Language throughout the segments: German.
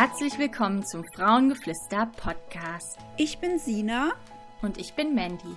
Herzlich willkommen zum Frauengeflüster Podcast. Ich bin Sina und ich bin Mandy.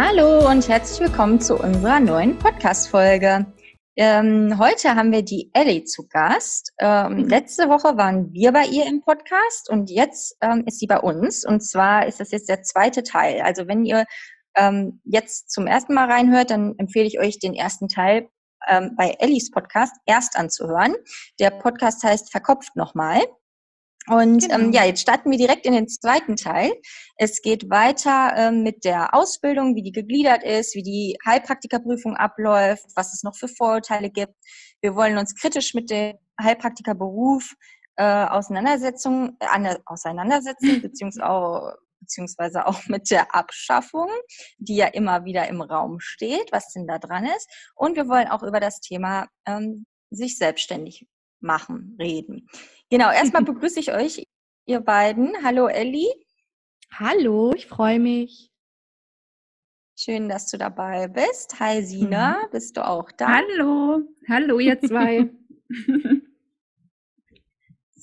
Hallo und herzlich willkommen zu unserer neuen Podcast-Folge. Ähm, heute haben wir die Ellie zu Gast. Ähm, mhm. Letzte Woche waren wir bei ihr im Podcast und jetzt ähm, ist sie bei uns. Und zwar ist das jetzt der zweite Teil. Also wenn ihr ähm, jetzt zum ersten Mal reinhört, dann empfehle ich euch den ersten Teil ähm, bei Ellies Podcast erst anzuhören. Der Podcast heißt Verkopft nochmal. Und ähm, genau. ähm, ja, jetzt starten wir direkt in den zweiten Teil. Es geht weiter ähm, mit der Ausbildung, wie die gegliedert ist, wie die Heilpraktikerprüfung abläuft, was es noch für Vorurteile gibt. Wir wollen uns kritisch mit dem Heilpraktikerberuf äh, Auseinandersetzung, äh, auseinandersetzen, beziehungsweise auch, beziehungsweise auch mit der Abschaffung, die ja immer wieder im Raum steht, was denn da dran ist. Und wir wollen auch über das Thema ähm, sich selbstständig machen, reden. Genau, erstmal begrüße ich euch, ihr beiden. Hallo Elli. Hallo, ich freue mich. Schön, dass du dabei bist. Hi Sina, mhm. bist du auch da? Hallo, hallo ihr zwei.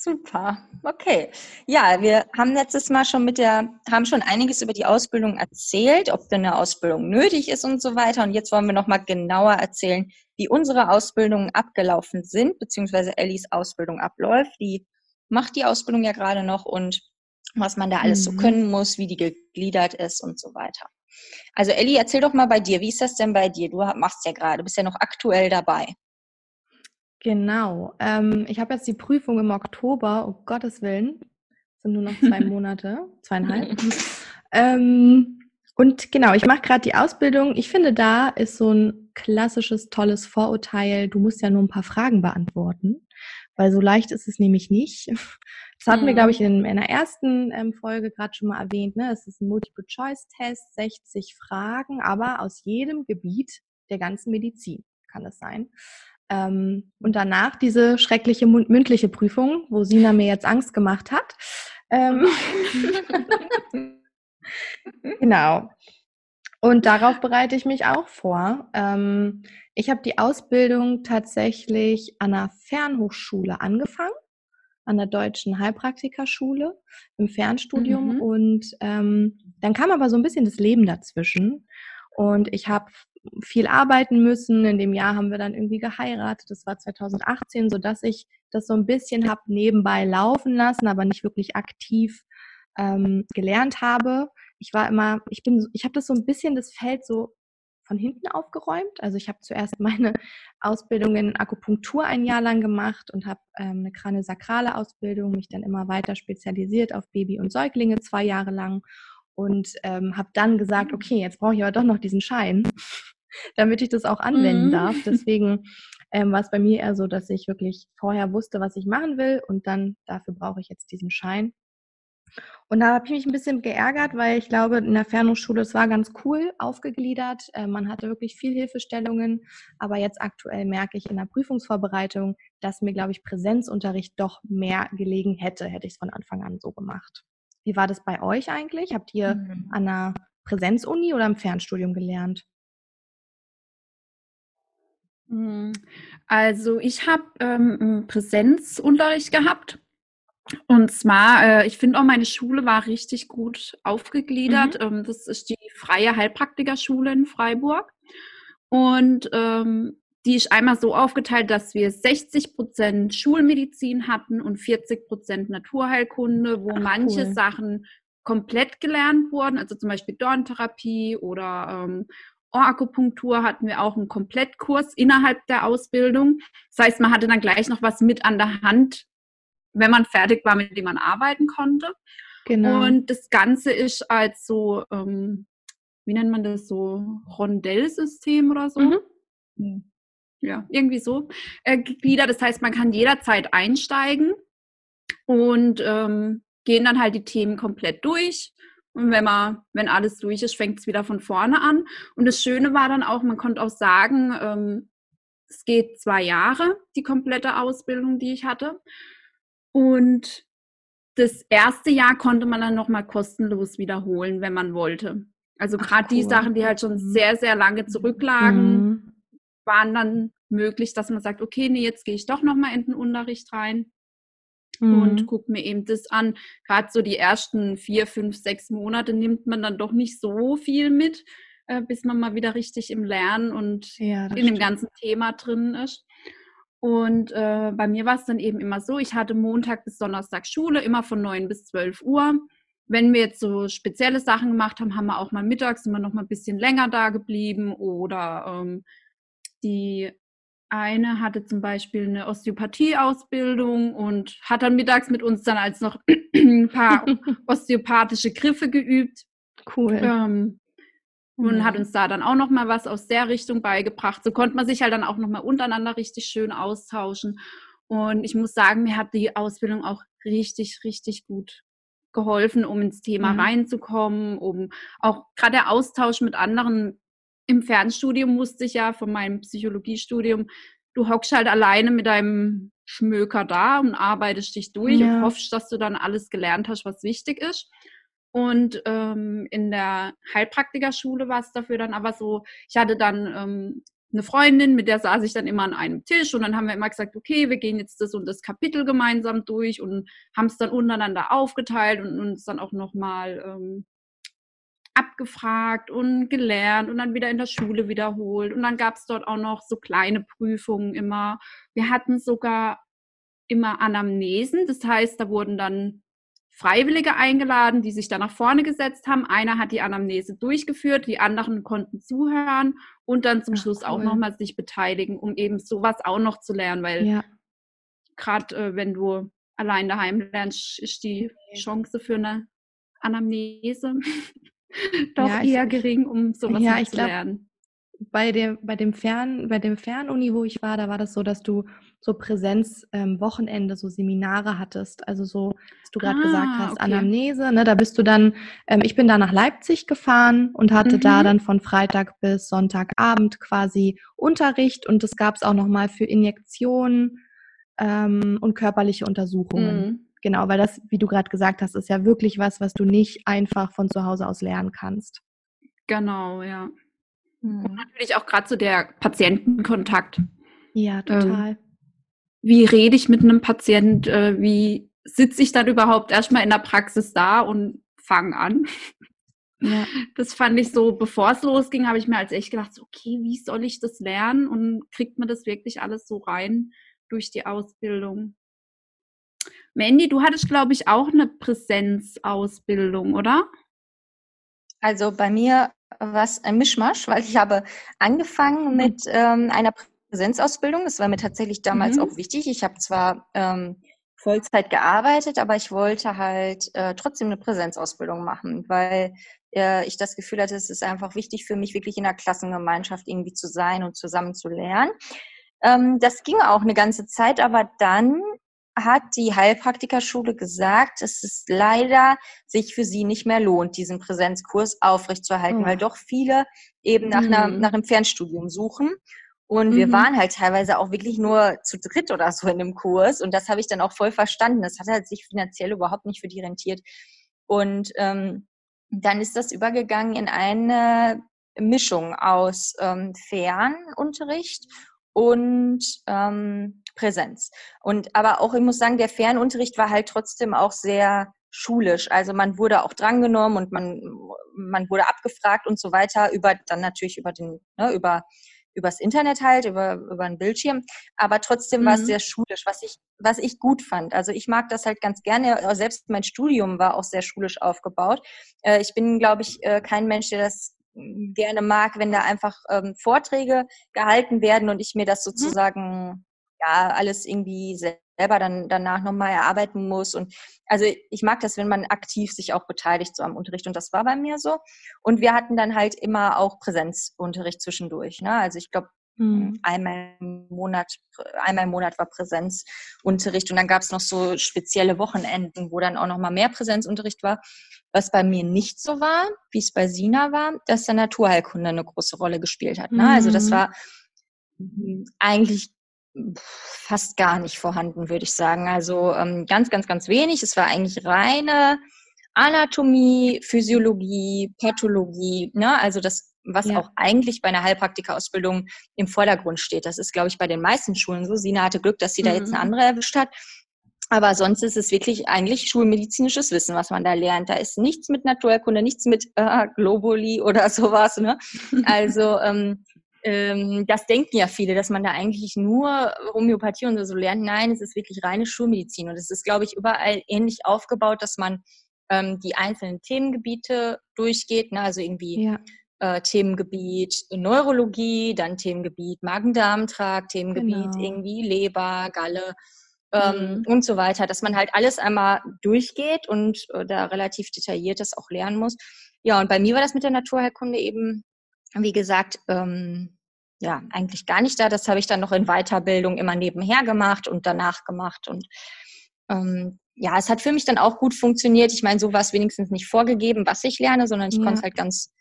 Super. Okay. Ja, wir haben letztes Mal schon mit der, haben schon einiges über die Ausbildung erzählt, ob denn eine Ausbildung nötig ist und so weiter. Und jetzt wollen wir nochmal genauer erzählen, wie unsere Ausbildungen abgelaufen sind, beziehungsweise Ellis Ausbildung abläuft. Die macht die Ausbildung ja gerade noch und was man da alles mhm. so können muss, wie die gegliedert ist und so weiter. Also Elli, erzähl doch mal bei dir, wie ist das denn bei dir? Du machst ja gerade, bist ja noch aktuell dabei. Genau. Ähm, ich habe jetzt die Prüfung im Oktober, um Gottes Willen. Sind nur noch zwei Monate, zweieinhalb. ähm, und genau, ich mache gerade die Ausbildung. Ich finde, da ist so ein klassisches, tolles Vorurteil, du musst ja nur ein paar Fragen beantworten, weil so leicht ist es nämlich nicht. Das hatten mhm. wir, glaube ich, in, in der ersten ähm, Folge gerade schon mal erwähnt. Ne? Es ist ein Multiple-Choice-Test, 60 Fragen, aber aus jedem Gebiet der ganzen Medizin kann es sein. Ähm, und danach diese schreckliche mündliche Prüfung, wo Sina mir jetzt Angst gemacht hat. Ähm, genau. Und darauf bereite ich mich auch vor. Ähm, ich habe die Ausbildung tatsächlich an einer Fernhochschule angefangen, an der Deutschen Heilpraktikerschule im Fernstudium. Mhm. Und ähm, dann kam aber so ein bisschen das Leben dazwischen. Und ich habe viel arbeiten müssen. In dem Jahr haben wir dann irgendwie geheiratet. Das war 2018, so dass ich das so ein bisschen habe nebenbei laufen lassen, aber nicht wirklich aktiv ähm, gelernt habe. Ich war immer, ich bin, ich habe das so ein bisschen das Feld so von hinten aufgeräumt. Also ich habe zuerst meine Ausbildung in Akupunktur ein Jahr lang gemacht und habe ähm, eine kraniosakrale Ausbildung, mich dann immer weiter spezialisiert auf Baby und Säuglinge zwei Jahre lang und ähm, habe dann gesagt, mhm. okay, jetzt brauche ich aber doch noch diesen Schein, damit ich das auch anwenden mhm. darf. Deswegen ähm, war es bei mir eher so, dass ich wirklich vorher wusste, was ich machen will und dann dafür brauche ich jetzt diesen Schein. Und da habe ich mich ein bisschen geärgert, weil ich glaube, in der Fernhochschule, es war ganz cool aufgegliedert. Äh, man hatte wirklich viel Hilfestellungen. Aber jetzt aktuell merke ich in der Prüfungsvorbereitung, dass mir, glaube ich, Präsenzunterricht doch mehr gelegen hätte, hätte ich es von Anfang an so gemacht. Wie war das bei euch eigentlich? Habt ihr mhm. an einer Präsenzuni oder im Fernstudium gelernt? Hm, also ich habe ähm, Präsenzunterricht gehabt. Und zwar, äh, ich finde auch, meine Schule war richtig gut aufgegliedert. Mhm. Ähm, das ist die Freie Heilpraktikerschule in Freiburg. Und ähm, die ist einmal so aufgeteilt, dass wir 60 Prozent Schulmedizin hatten und 40 Prozent Naturheilkunde, wo Ach, manche cool. Sachen komplett gelernt wurden, also zum Beispiel Dorntherapie oder ähm, Ohrakupunktur hatten wir auch einen Komplettkurs innerhalb der Ausbildung. Das heißt, man hatte dann gleich noch was mit an der Hand, wenn man fertig war, mit dem man arbeiten konnte. Genau. Und das Ganze ist als so, ähm, wie nennt man das so, Rondellsystem oder so. Mhm. Ja, irgendwie so äh, gegliedert. Das heißt, man kann jederzeit einsteigen und ähm, gehen dann halt die Themen komplett durch. Und wenn man, wenn alles durch ist, fängt es wieder von vorne an. Und das Schöne war dann auch, man konnte auch sagen, ähm, es geht zwei Jahre, die komplette Ausbildung, die ich hatte. Und das erste Jahr konnte man dann nochmal kostenlos wiederholen, wenn man wollte. Also gerade cool. die Sachen, die halt schon mhm. sehr, sehr lange zurücklagen, mhm. waren dann möglich, dass man sagt, okay, nee, jetzt gehe ich doch nochmal in den Unterricht rein mhm. und gucke mir eben das an. Gerade so die ersten vier, fünf, sechs Monate nimmt man dann doch nicht so viel mit, äh, bis man mal wieder richtig im Lernen und ja, in stimmt. dem ganzen Thema drin ist. Und äh, bei mir war es dann eben immer so, ich hatte Montag bis Donnerstag Schule, immer von 9 bis 12 Uhr. Wenn wir jetzt so spezielle Sachen gemacht haben, haben wir auch mal mittags immer noch mal ein bisschen länger da geblieben oder ähm, die eine hatte zum Beispiel eine Osteopathie-Ausbildung und hat dann mittags mit uns dann als noch ein paar osteopathische Griffe geübt. Cool. Ähm, und mhm. hat uns da dann auch noch mal was aus der Richtung beigebracht. So konnte man sich halt dann auch noch mal untereinander richtig schön austauschen. Und ich muss sagen, mir hat die Ausbildung auch richtig, richtig gut geholfen, um ins Thema mhm. reinzukommen, um auch gerade der Austausch mit anderen im Fernstudium musste ich ja von meinem Psychologiestudium, du hockst halt alleine mit deinem Schmöker da und arbeitest dich durch ja. und hoffst, dass du dann alles gelernt hast, was wichtig ist. Und ähm, in der Heilpraktikerschule war es dafür dann aber so, ich hatte dann ähm, eine Freundin, mit der saß ich dann immer an einem Tisch und dann haben wir immer gesagt, okay, wir gehen jetzt das und das Kapitel gemeinsam durch und haben es dann untereinander aufgeteilt und uns dann auch nochmal ähm, abgefragt und gelernt und dann wieder in der Schule wiederholt. Und dann gab es dort auch noch so kleine Prüfungen immer. Wir hatten sogar immer Anamnesen, das heißt, da wurden dann Freiwillige eingeladen, die sich da nach vorne gesetzt haben. Einer hat die Anamnese durchgeführt, die anderen konnten zuhören und dann zum Ach, Schluss cool. auch nochmal sich beteiligen, um eben sowas auch noch zu lernen, weil ja. gerade äh, wenn du allein daheim lernst, ist die Chance für eine Anamnese doch ja, eher gering, um sowas ja, zu glaub, lernen. Bei dem, bei dem Fern, bei dem Fernuni, wo ich war, da war das so, dass du so Präsenzwochenende, ähm, so Seminare hattest. Also so, was du gerade ah, gesagt hast, okay. Anamnese. Ne, da bist du dann, ähm, ich bin da nach Leipzig gefahren und hatte mhm. da dann von Freitag bis Sonntagabend quasi Unterricht und das gab es auch nochmal für Injektionen ähm, und körperliche Untersuchungen. Mhm. Genau, weil das, wie du gerade gesagt hast, ist ja wirklich was, was du nicht einfach von zu Hause aus lernen kannst. Genau, ja. Mhm. Und natürlich auch gerade so der Patientenkontakt. Ja, ähm, total. Ähm, wie rede ich mit einem Patient? Äh, wie sitze ich dann überhaupt erstmal in der Praxis da und fange an? Ja. Das fand ich so, bevor es losging, habe ich mir als echt gedacht, so, okay, wie soll ich das lernen und kriegt man das wirklich alles so rein durch die Ausbildung? Mandy, du hattest, glaube ich, auch eine Präsenzausbildung, oder? Also bei mir war es ein Mischmasch, weil ich habe angefangen mhm. mit ähm, einer Präsenzausbildung. Das war mir tatsächlich damals mhm. auch wichtig. Ich habe zwar ähm, Vollzeit gearbeitet, aber ich wollte halt äh, trotzdem eine Präsenzausbildung machen, weil äh, ich das Gefühl hatte, es ist einfach wichtig für mich, wirklich in der Klassengemeinschaft irgendwie zu sein und zusammen zu lernen. Ähm, das ging auch eine ganze Zeit, aber dann hat die Heilpraktikerschule gesagt, dass es leider sich für sie nicht mehr lohnt, diesen Präsenzkurs aufrechtzuerhalten, oh. weil doch viele eben nach, mhm. einer, nach einem Fernstudium suchen. Und mhm. wir waren halt teilweise auch wirklich nur zu dritt oder so in dem Kurs. Und das habe ich dann auch voll verstanden. Das hat halt sich finanziell überhaupt nicht für die rentiert. Und ähm, dann ist das übergegangen in eine Mischung aus ähm, Fernunterricht und ähm, Präsenz. Und aber auch, ich muss sagen, der Fernunterricht war halt trotzdem auch sehr schulisch. Also man wurde auch drangenommen und man, man wurde abgefragt und so weiter, über dann natürlich über den, ne, über übers Internet halt, über, über einen Bildschirm. Aber trotzdem mhm. war es mhm. sehr schulisch, was ich, was ich gut fand. Also ich mag das halt ganz gerne. Selbst mein Studium war auch sehr schulisch aufgebaut. Äh, ich bin, glaube ich, äh, kein Mensch, der das gerne mag, wenn da einfach ähm, Vorträge gehalten werden und ich mir das mhm. sozusagen. Ja alles irgendwie selber dann danach nochmal erarbeiten muss. Und also ich mag das, wenn man aktiv sich auch beteiligt so am Unterricht. Und das war bei mir so. Und wir hatten dann halt immer auch Präsenzunterricht zwischendurch. Ne? Also ich glaube, Mhm. Einmal im Monat, einmal im Monat war Präsenzunterricht und dann gab es noch so spezielle Wochenenden, wo dann auch noch mal mehr Präsenzunterricht war. Was bei mir nicht so war, wie es bei Sina war, dass der Naturheilkunde eine große Rolle gespielt hat. Ne? Also das mhm. war eigentlich fast gar nicht vorhanden, würde ich sagen. Also ähm, ganz, ganz, ganz wenig. Es war eigentlich reine Anatomie, Physiologie, Pathologie, ne? also das, was ja. auch eigentlich bei einer Heilpraktikerausbildung im Vordergrund steht. Das ist, glaube ich, bei den meisten Schulen so. Sina hatte Glück, dass sie mhm. da jetzt eine mhm. andere erwischt hat. Aber sonst ist es wirklich eigentlich schulmedizinisches Wissen, was man da lernt. Da ist nichts mit Naturerkunde, nichts mit äh, Globuli oder sowas. Ne? Also ähm, ähm, das denken ja viele, dass man da eigentlich nur Homöopathie und so lernt. Nein, es ist wirklich reine Schulmedizin. Und es ist, glaube ich, überall ähnlich aufgebaut, dass man ähm, die einzelnen Themengebiete durchgeht. Ne? Also irgendwie ja. äh, Themengebiet Neurologie, dann Themengebiet Magen-Darm-Trakt, Themengebiet genau. irgendwie Leber, Galle. Ähm, mhm. und so weiter, dass man halt alles einmal durchgeht und äh, da relativ detailliert das auch lernen muss. Ja, und bei mir war das mit der Naturheilkunde eben, wie gesagt, ähm, ja, eigentlich gar nicht da. Das habe ich dann noch in Weiterbildung immer nebenher gemacht und danach gemacht. Und ähm, ja, es hat für mich dann auch gut funktioniert. Ich meine, so war es wenigstens nicht vorgegeben, was ich lerne, sondern ich ja. konnte halt ganz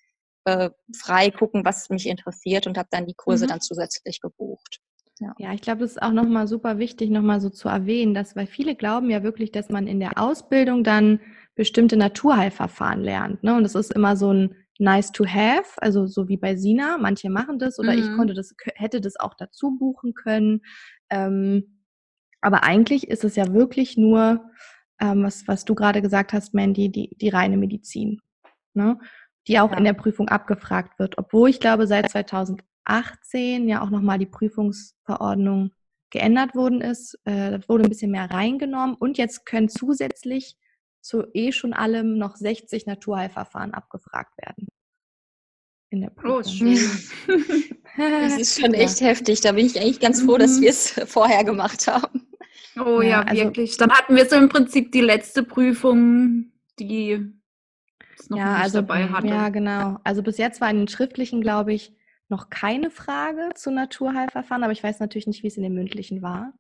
äh, frei gucken, was mich interessiert und habe dann die Kurse mhm. dann zusätzlich gebucht. Ja. ja, ich glaube, das ist auch nochmal super wichtig, nochmal so zu erwähnen, dass, weil viele glauben ja wirklich, dass man in der Ausbildung dann bestimmte Naturheilverfahren lernt. Ne? Und das ist immer so ein nice to have, also so wie bei Sina, manche machen das oder mhm. ich konnte das, hätte das auch dazu buchen können. Ähm, aber eigentlich ist es ja wirklich nur, ähm, was, was du gerade gesagt hast, Mandy, die, die reine Medizin, ne? die auch ja. in der Prüfung abgefragt wird. Obwohl ich glaube, seit 2018 ja auch nochmal die Prüfungsverordnung geändert worden ist. Äh, das wurde ein bisschen mehr reingenommen und jetzt können zusätzlich zu eh schon allem noch 60 Naturheilverfahren abgefragt werden. In der Prüfung. Oh, schön. das ist schon echt ja. heftig. Da bin ich eigentlich ganz froh, dass mhm. wir es vorher gemacht haben. Oh ja, ja also, wirklich. Dann hatten wir so im Prinzip die letzte Prüfung, die es noch ja, nicht also, dabei hatte. Ja, genau. Also bis jetzt war in den schriftlichen, glaube ich, noch keine Frage zu Naturheilverfahren, aber ich weiß natürlich nicht, wie es in den mündlichen war.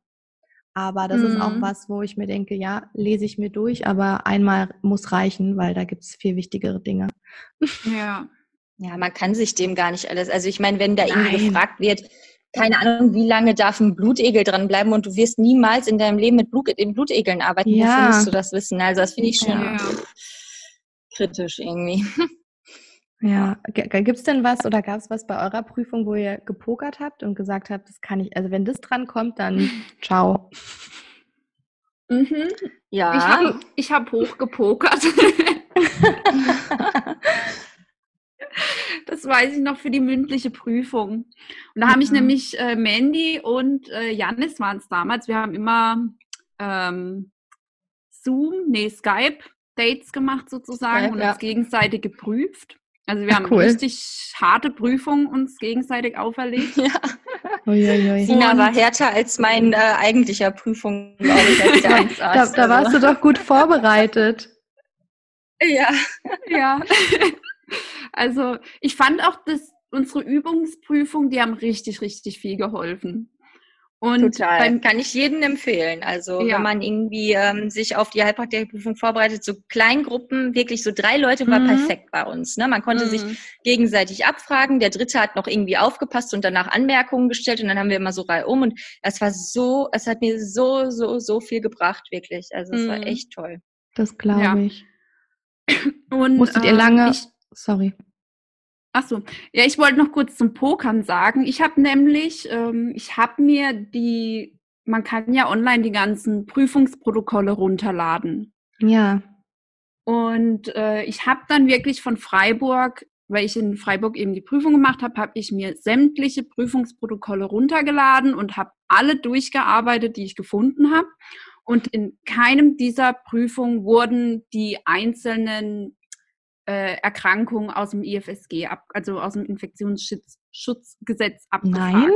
Aber das mhm. ist auch mhm. was, wo ich mir denke, ja, lese ich mir durch, aber einmal muss reichen, weil da gibt es viel wichtigere Dinge. Ja. Ja, man kann sich dem gar nicht alles. Also ich meine, wenn da irgendwie gefragt wird, keine Ahnung, wie lange darf ein Blutegel dranbleiben und du wirst niemals in deinem Leben mit Blut, in Blutegeln arbeiten, ja. wofür musst du das wissen? Also das finde ich schon ja. kritisch irgendwie. Ja, gibt es denn was oder gab es was bei eurer Prüfung, wo ihr gepokert habt und gesagt habt, das kann ich, also wenn das dran kommt, dann ciao. Mhm. Ja. Ich habe ich hab hochgepokert. das weiß ich noch für die mündliche Prüfung. Und da mhm. habe ich nämlich äh, Mandy und äh, Janis waren es damals. Wir haben immer ähm, Zoom, nee, Skype Dates gemacht sozusagen Skype, und uns gegenseitig geprüft. Also wir haben cool. richtig harte Prüfungen uns gegenseitig auferlegt. Ja. Uiuiui. Sina war härter als mein äh, eigentlicher Prüfung, glaube ich, als da, da warst du doch gut vorbereitet. Ja, ja. Also ich fand auch, dass unsere Übungsprüfung, die haben richtig, richtig viel geholfen. Und Total. Beim, kann ich jedem empfehlen. Also ja. wenn man irgendwie ähm, sich auf die Heilpraktikerprüfung vorbereitet, so Kleingruppen, wirklich so drei Leute war mhm. perfekt bei uns. Ne? Man konnte mhm. sich gegenseitig abfragen. Der dritte hat noch irgendwie aufgepasst und danach Anmerkungen gestellt und dann haben wir immer so reihum und es war so, es hat mir so, so, so viel gebracht, wirklich. Also es mhm. war echt toll. Das glaube ja. ich. Und musstet ihr lange, ähm, ich, sorry. Ach so, ja, ich wollte noch kurz zum Pokern sagen. Ich habe nämlich, ähm, ich habe mir die, man kann ja online die ganzen Prüfungsprotokolle runterladen. Ja. Und äh, ich habe dann wirklich von Freiburg, weil ich in Freiburg eben die Prüfung gemacht habe, habe ich mir sämtliche Prüfungsprotokolle runtergeladen und habe alle durchgearbeitet, die ich gefunden habe. Und in keinem dieser Prüfungen wurden die einzelnen äh, Erkrankungen aus dem IFSG, ab, also aus dem Infektionsschutzgesetz abgefragt. Nein?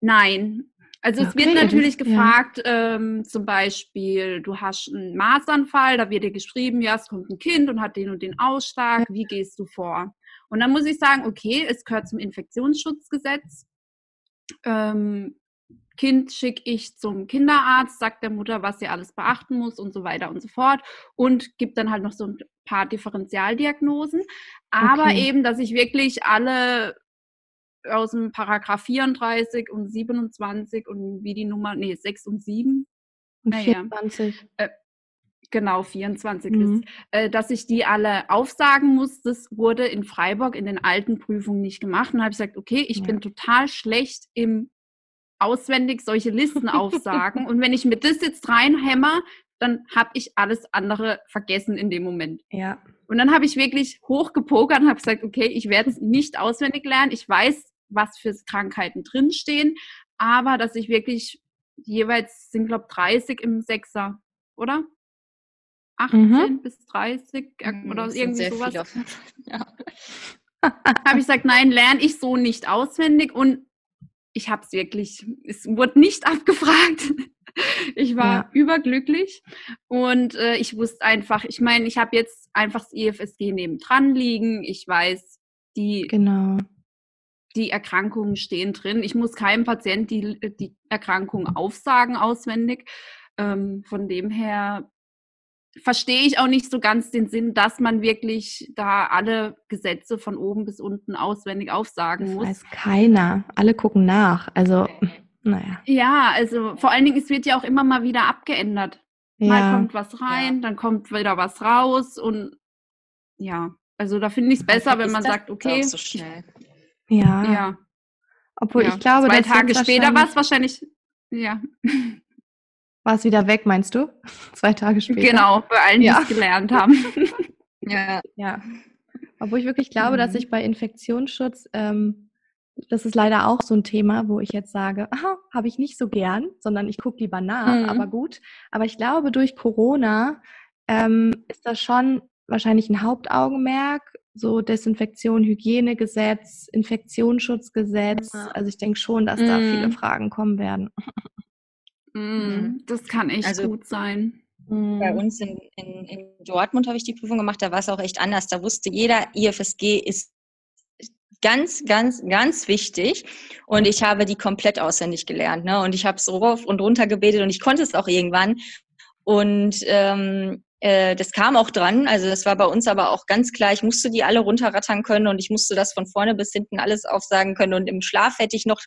Nein. Also okay. es wird natürlich gefragt, ja. ähm, zum Beispiel, du hast einen Maßanfall, da wird dir geschrieben, ja, es kommt ein Kind und hat den und den Ausschlag, wie gehst du vor? Und dann muss ich sagen, okay, es gehört zum Infektionsschutzgesetz. ähm, Kind schicke ich zum Kinderarzt, sagt der Mutter, was sie alles beachten muss und so weiter und so fort und gibt dann halt noch so ein paar Differentialdiagnosen. Aber okay. eben, dass ich wirklich alle aus dem Paragraph 34 und 27 und wie die Nummer, nee, 6 und 7. Und naja, 24. Äh, genau, 24 mhm. ist, äh, dass ich die alle aufsagen muss. Das wurde in Freiburg in den alten Prüfungen nicht gemacht. Und habe ich gesagt, okay, ich ja. bin total schlecht im auswendig solche Listen aufsagen. und wenn ich mir das jetzt reinhämmer, dann habe ich alles andere vergessen in dem Moment. Ja. Und dann habe ich wirklich hochgepokert und habe gesagt, okay, ich werde es nicht auswendig lernen. Ich weiß, was für Krankheiten drinstehen, aber dass ich wirklich jeweils sind, glaube 30 im Sechser, oder? 18 mhm. bis 30 äh, mhm, oder irgendwie sowas. Ja. habe ich gesagt, nein, lerne ich so nicht auswendig und ich habe es wirklich, es wurde nicht abgefragt. Ich war ja. überglücklich und äh, ich wusste einfach, ich meine, ich habe jetzt einfach das IFSG nebendran liegen. Ich weiß, die, genau. die Erkrankungen stehen drin. Ich muss keinem Patient die, die Erkrankung aufsagen auswendig. Ähm, von dem her verstehe ich auch nicht so ganz den Sinn, dass man wirklich da alle Gesetze von oben bis unten auswendig aufsagen das muss. Weiß keiner. Alle gucken nach. Also, naja. Ja, also vor allen Dingen, es wird ja auch immer mal wieder abgeändert. Ja. Mal kommt was rein, ja. dann kommt wieder was raus und ja, also da finde ich es besser, wenn man sagt, okay. So schnell. Ja. ja. Obwohl ja. ich glaube, zwei Tage später war es wahrscheinlich, ja. War es wieder weg, meinst du? Zwei Tage später. Genau, bei allen, die es gelernt haben. ja. Ja. Obwohl ich wirklich glaube, mhm. dass ich bei Infektionsschutz, ähm, das ist leider auch so ein Thema, wo ich jetzt sage, habe ich nicht so gern, sondern ich gucke lieber nach, mhm. aber gut. Aber ich glaube, durch Corona ähm, ist das schon wahrscheinlich ein Hauptaugenmerk, so Desinfektion, Hygienegesetz, Infektionsschutzgesetz. Ja. Also ich denke schon, dass mhm. da viele Fragen kommen werden. Mm, das kann echt also, gut sein. Bei mm. uns in, in, in Dortmund habe ich die Prüfung gemacht, da war es auch echt anders. Da wusste jeder, IFSG ist ganz, ganz, ganz wichtig. Und ich habe die komplett auswendig gelernt. Ne? Und ich habe es rauf und runter gebetet und ich konnte es auch irgendwann. Und ähm, äh, das kam auch dran. Also das war bei uns aber auch ganz klar. Ich musste die alle runterrattern können und ich musste das von vorne bis hinten alles aufsagen können. Und im Schlaf hätte ich noch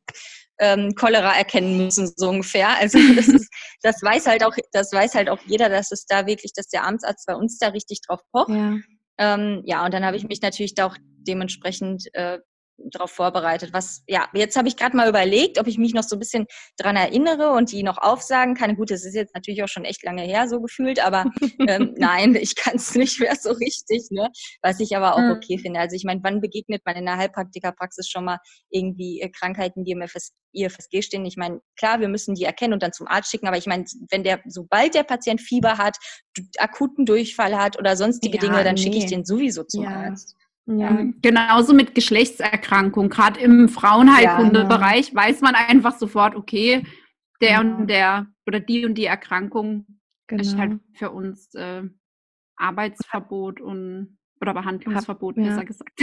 ähm, Cholera erkennen müssen, so ungefähr. Also das ist, das weiß halt auch, das weiß halt auch jeder, dass es da wirklich, dass der Amtsarzt bei uns da richtig drauf pocht. Ja, ähm, ja und dann habe ich mich natürlich da auch dementsprechend äh, darauf vorbereitet. Was, ja, jetzt habe ich gerade mal überlegt, ob ich mich noch so ein bisschen dran erinnere und die noch aufsagen kann. Gut, das ist jetzt natürlich auch schon echt lange her, so gefühlt, aber ähm, nein, ich kann es nicht mehr so richtig, ne? Was ich aber auch mhm. okay finde. Also ich meine, wann begegnet man in der Heilpraktikerpraxis schon mal irgendwie äh, Krankheiten, die im FS, IFSG stehen? Ich meine, klar, wir müssen die erkennen und dann zum Arzt schicken, aber ich meine, wenn der, sobald der Patient Fieber hat, akuten Durchfall hat oder sonstige ja, Dinge, dann nee. schicke ich den sowieso zum ja. Arzt. Ja. Ähm, genauso mit Geschlechtserkrankungen. Gerade im Frauenheilkundebereich ja, genau. weiß man einfach sofort, okay, der genau. und der oder die und die Erkrankung genau. ist halt für uns äh, Arbeitsverbot und oder Behandlungsverbot, Hab, besser ja. gesagt.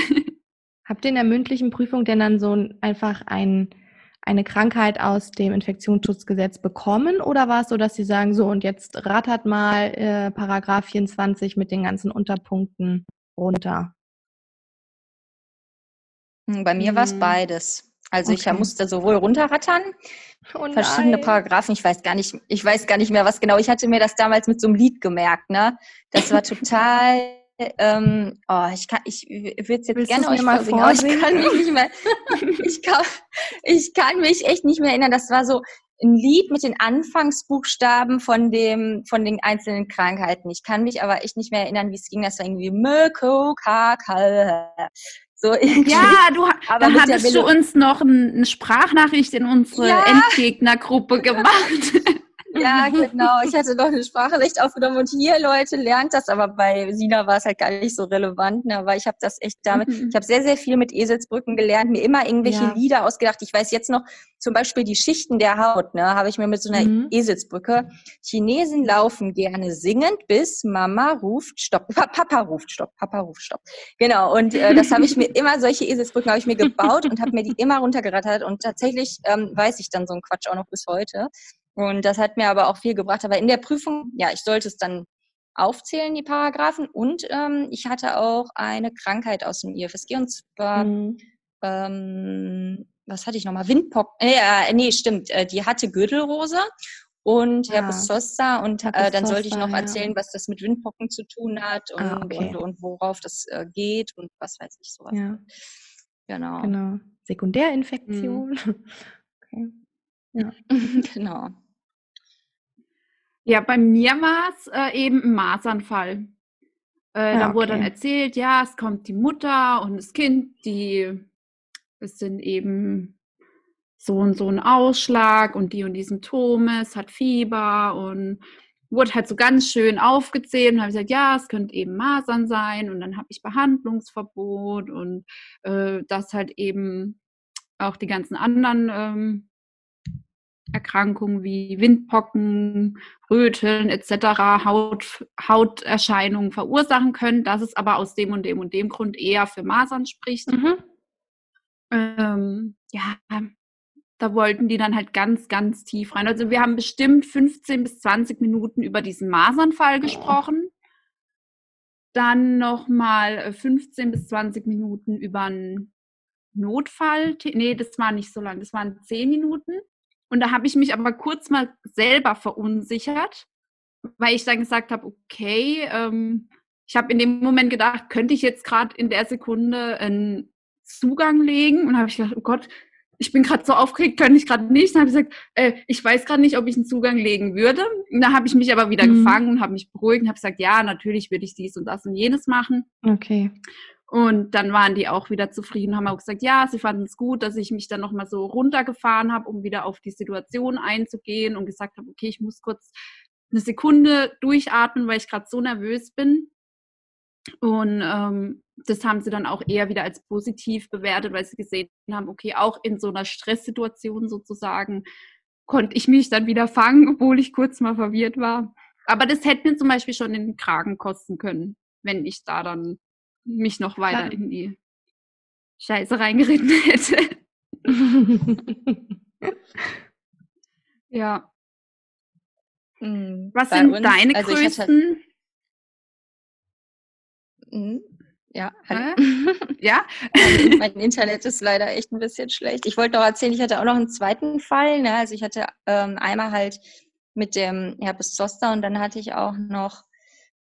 Habt ihr in der mündlichen Prüfung denn dann so einfach ein, eine Krankheit aus dem Infektionsschutzgesetz bekommen oder war es so, dass sie sagen, so und jetzt rattert mal äh, Paragraph 24 mit den ganzen Unterpunkten runter? Hm, bei mir war es beides. Also okay. ich musste sowohl runterrattern, oh verschiedene Paragraphen, ich weiß gar nicht, ich weiß gar nicht mehr, was genau. Ich hatte mir das damals mit so einem Lied gemerkt, ne? Das war total, ähm, oh, ich kann, ich würde es jetzt Willst gerne euch mal vorsingen, ich kann mich nicht mehr, ich kann, ich kann mich echt nicht mehr erinnern. Das war so ein Lied mit den Anfangsbuchstaben von dem, von den einzelnen Krankheiten. Ich kann mich aber echt nicht mehr erinnern, wie es ging. Das war irgendwie Möko, Kakal, so ja, du, da hattest du uns noch eine Sprachnachricht in unsere ja. Endgegnergruppe gemacht. Ja, genau. Ich hatte noch eine Sprachnachricht aufgenommen und hier, Leute, lernt das. Aber bei Sina war es halt gar nicht so relevant, ne? weil ich habe das echt damit, mhm. ich habe sehr, sehr viel mit Eselsbrücken gelernt, mir immer irgendwelche ja. Lieder ausgedacht. Ich weiß jetzt noch zum Beispiel die Schichten der Haut, ne, habe ich mir mit so einer mhm. Eselsbrücke. Chinesen laufen gerne singend, bis Mama ruft, stopp, Papa ruft, stopp, Papa ruft, stopp. Genau, und äh, das habe ich mir immer, solche Eselsbrücken habe ich mir gebaut und habe mir die immer runtergerattert und tatsächlich ähm, weiß ich dann so einen Quatsch auch noch bis heute. Und das hat mir aber auch viel gebracht. Aber in der Prüfung, ja, ich sollte es dann aufzählen, die Paragraphen. Und ähm, ich hatte auch eine Krankheit aus dem IFSG und zwar, mhm. ähm, was hatte ich nochmal? Windpocken. Äh, nee, stimmt. Äh, die hatte Gürtelrose und Herpes ah, Zoster und äh, dann sollte ich noch erzählen, ja. was das mit Windpocken zu tun hat und, ah, okay. und, und, worauf das äh, geht und was weiß ich sowas. Ja. Genau. Genau. Sekundärinfektion. Mhm. Okay. Ja. genau. Ja, bei mir war es äh, eben ein Maßanfall. Äh, ja, da wurde dann erzählt, ja, es kommt die Mutter und das Kind, die es sind eben so und so ein Ausschlag und die und die Symptome, es hat Fieber und wurde halt so ganz schön aufgezählt und habe gesagt, ja, es könnte eben Masern sein und dann habe ich Behandlungsverbot und äh, das halt eben auch die ganzen anderen ähm, Erkrankungen wie Windpocken, Röteln etc., Haut, Hauterscheinungen verursachen können, dass es aber aus dem und dem und dem Grund eher für Masern spricht. Mhm. Ähm, ja, da wollten die dann halt ganz, ganz tief rein. Also wir haben bestimmt 15 bis 20 Minuten über diesen Masernfall gesprochen. Dann nochmal 15 bis 20 Minuten über einen Notfall. Nee, das war nicht so lang, das waren 10 Minuten. Und da habe ich mich aber kurz mal selber verunsichert, weil ich dann gesagt habe, okay, ähm, ich habe in dem Moment gedacht, könnte ich jetzt gerade in der Sekunde einen Zugang legen? Und habe ich gedacht, oh Gott, ich bin gerade so aufgeregt, könnte ich gerade nicht. Dann habe ich gesagt, äh, ich weiß gerade nicht, ob ich einen Zugang legen würde. Und da habe ich mich aber wieder mhm. gefangen und habe mich beruhigt und habe gesagt, ja, natürlich würde ich dies und das und jenes machen. Okay. Und dann waren die auch wieder zufrieden, haben auch gesagt, ja, sie fanden es gut, dass ich mich dann nochmal so runtergefahren habe, um wieder auf die Situation einzugehen und gesagt habe, okay, ich muss kurz eine Sekunde durchatmen, weil ich gerade so nervös bin. Und ähm, das haben sie dann auch eher wieder als positiv bewertet, weil sie gesehen haben, okay, auch in so einer Stresssituation sozusagen konnte ich mich dann wieder fangen, obwohl ich kurz mal verwirrt war. Aber das hätte mir zum Beispiel schon den Kragen kosten können, wenn ich da dann mich noch weiter Klar. in die Scheiße reingeritten hätte. ja. Mhm. Was sind uns, deine also größten? Mhm. Ja, hallo. ja. mein Internet ist leider echt ein bisschen schlecht. Ich wollte noch erzählen, ich hatte auch noch einen zweiten Fall. Ne? Also ich hatte ähm, einmal halt mit dem Herpes Zoster und dann hatte ich auch noch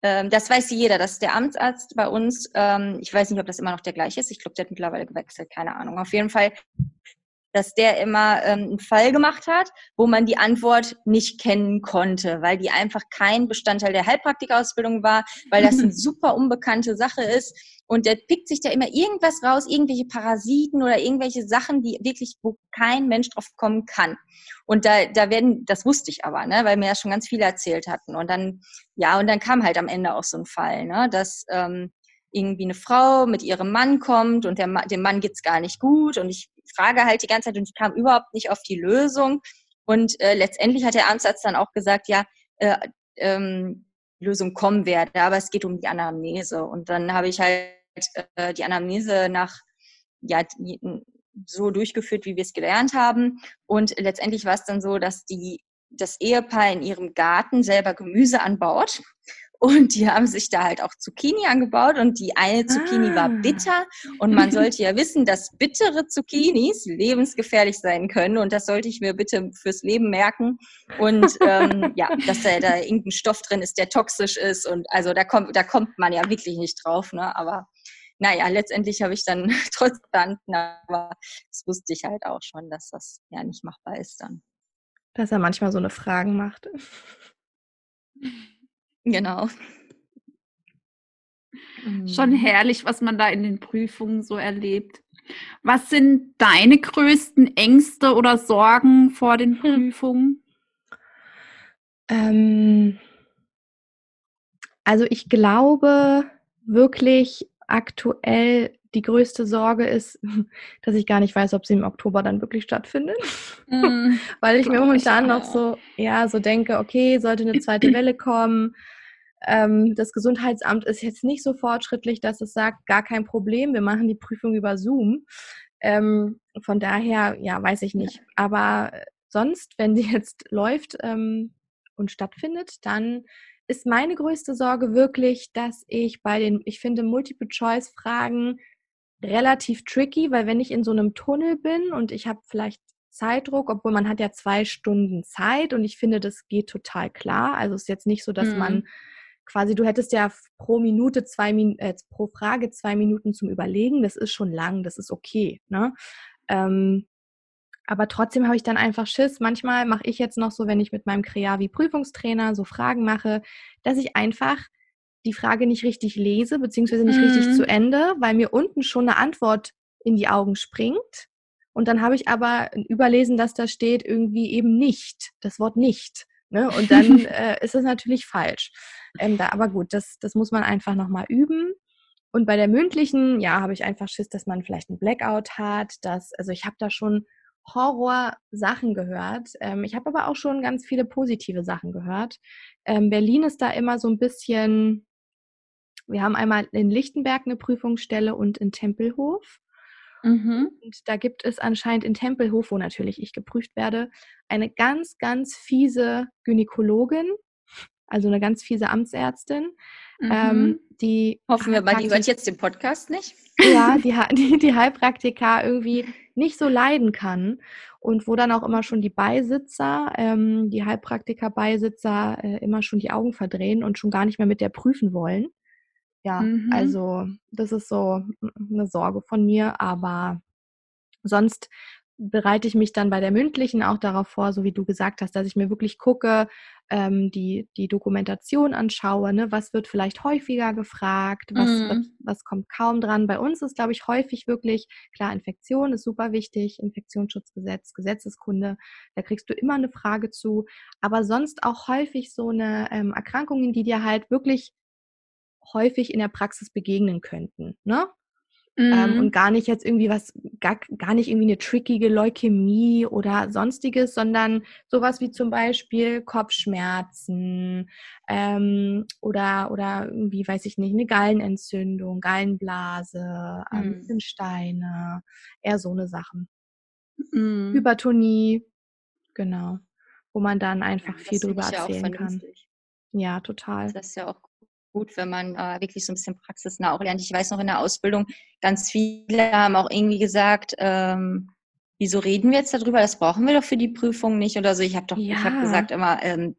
ähm, das weiß jeder, dass der Amtsarzt bei uns, ähm, ich weiß nicht, ob das immer noch der gleiche ist, ich glaube, der hat mittlerweile gewechselt, keine Ahnung. Auf jeden Fall, dass der immer ähm, einen Fall gemacht hat, wo man die Antwort nicht kennen konnte, weil die einfach kein Bestandteil der Heilpraktikerausbildung war, weil das eine super unbekannte Sache ist. Und der pickt sich da immer irgendwas raus, irgendwelche Parasiten oder irgendwelche Sachen, die wirklich, wo kein Mensch drauf kommen kann. Und da, da werden, das wusste ich aber, ne, weil mir ja schon ganz viele erzählt hatten. Und dann, ja, und dann kam halt am Ende auch so ein Fall, ne, dass ähm, irgendwie eine Frau mit ihrem Mann kommt und der, dem Mann geht's gar nicht gut. Und ich frage halt die ganze Zeit und ich kam überhaupt nicht auf die Lösung. Und äh, letztendlich hat der Amtsarzt dann auch gesagt, ja, äh, ähm, Lösung kommen werde, aber es geht um die Anamnese. Und dann habe ich halt äh, die Anamnese nach ja, so durchgeführt, wie wir es gelernt haben. Und letztendlich war es dann so, dass die, das Ehepaar in ihrem Garten selber Gemüse anbaut. Und die haben sich da halt auch Zucchini angebaut und die eine Zucchini ah. war bitter. Und man sollte ja wissen, dass bittere Zucchinis lebensgefährlich sein können. Und das sollte ich mir bitte fürs Leben merken. Und ähm, ja, dass da, da irgendein Stoff drin ist, der toxisch ist. Und also da kommt, da kommt man ja wirklich nicht drauf. Ne? Aber naja, letztendlich habe ich dann trotzdem bestanden, aber das wusste ich halt auch schon, dass das ja nicht machbar ist dann. Dass er manchmal so eine Fragen macht. Genau. Schon mhm. herrlich, was man da in den Prüfungen so erlebt. Was sind deine größten Ängste oder Sorgen vor den hm. Prüfungen? Ähm, also ich glaube wirklich aktuell die größte Sorge ist, dass ich gar nicht weiß, ob sie im Oktober dann wirklich stattfindet. Mm, Weil ich mir momentan noch so, ja, so denke, okay, sollte eine zweite Welle kommen. Ähm, das Gesundheitsamt ist jetzt nicht so fortschrittlich, dass es sagt, gar kein Problem, wir machen die Prüfung über Zoom. Ähm, von daher, ja, weiß ich nicht. Aber sonst, wenn sie jetzt läuft ähm, und stattfindet, dann ist meine größte Sorge wirklich, dass ich bei den, ich finde Multiple-Choice-Fragen relativ tricky, weil wenn ich in so einem Tunnel bin und ich habe vielleicht Zeitdruck, obwohl man hat ja zwei Stunden Zeit und ich finde, das geht total klar. Also es ist jetzt nicht so, dass mhm. man quasi, du hättest ja pro Minute zwei äh, pro Frage zwei Minuten zum Überlegen. Das ist schon lang, das ist okay. Ne? Ähm, aber trotzdem habe ich dann einfach Schiss. Manchmal mache ich jetzt noch so, wenn ich mit meinem Kreavi Prüfungstrainer so Fragen mache, dass ich einfach die Frage nicht richtig lese, beziehungsweise nicht mhm. richtig zu Ende, weil mir unten schon eine Antwort in die Augen springt. Und dann habe ich aber überlesen, dass da steht irgendwie eben nicht, das Wort nicht. Ne? Und dann äh, ist es natürlich falsch. Ähm, da, aber gut, das, das muss man einfach nochmal üben. Und bei der mündlichen, ja, habe ich einfach Schiss, dass man vielleicht einen Blackout hat. Dass, also ich habe da schon Horror-Sachen gehört. Ähm, ich habe aber auch schon ganz viele positive Sachen gehört. Ähm, Berlin ist da immer so ein bisschen, wir haben einmal in Lichtenberg eine Prüfungsstelle und in Tempelhof. Mhm. Und da gibt es anscheinend in Tempelhof, wo natürlich ich geprüft werde, eine ganz, ganz fiese Gynäkologin, also eine ganz fiese Amtsärztin. Mhm. Ähm, die Hoffen wir mal, die hört jetzt den Podcast nicht. Ja, die, die, die Heilpraktika irgendwie nicht so leiden kann und wo dann auch immer schon die Beisitzer, ähm, die Heilpraktiker-Beisitzer äh, immer schon die Augen verdrehen und schon gar nicht mehr mit der prüfen wollen. Ja, mhm. also das ist so eine Sorge von mir, aber sonst bereite ich mich dann bei der mündlichen auch darauf vor, so wie du gesagt hast, dass ich mir wirklich gucke, ähm, die, die Dokumentation anschaue, ne? was wird vielleicht häufiger gefragt, was, mm. wird, was kommt kaum dran. Bei uns ist, glaube ich, häufig wirklich, klar, Infektion ist super wichtig, Infektionsschutzgesetz, Gesetzeskunde, da kriegst du immer eine Frage zu, aber sonst auch häufig so eine ähm, Erkrankungen, die dir halt wirklich häufig in der Praxis begegnen könnten. Ne? Ähm, mhm. und gar nicht jetzt irgendwie was, gar, gar nicht irgendwie eine trickige Leukämie oder sonstiges, sondern sowas wie zum Beispiel Kopfschmerzen ähm, oder, oder irgendwie, weiß ich nicht, eine Gallenentzündung, Gallenblase, ähm, mhm. Steine, eher so eine Sachen. Mhm. Hypertonie, genau, wo man dann einfach ja, viel drüber erzählen ja kann. Ja, total. Das ist ja auch gut, wenn man äh, wirklich so ein bisschen praxisnah auch lernt. Ich weiß noch in der Ausbildung, ganz viele haben auch irgendwie gesagt, ähm, wieso reden wir jetzt darüber? Das brauchen wir doch für die Prüfung nicht oder so. Ich habe doch, ja. ich habe gesagt immer, ähm,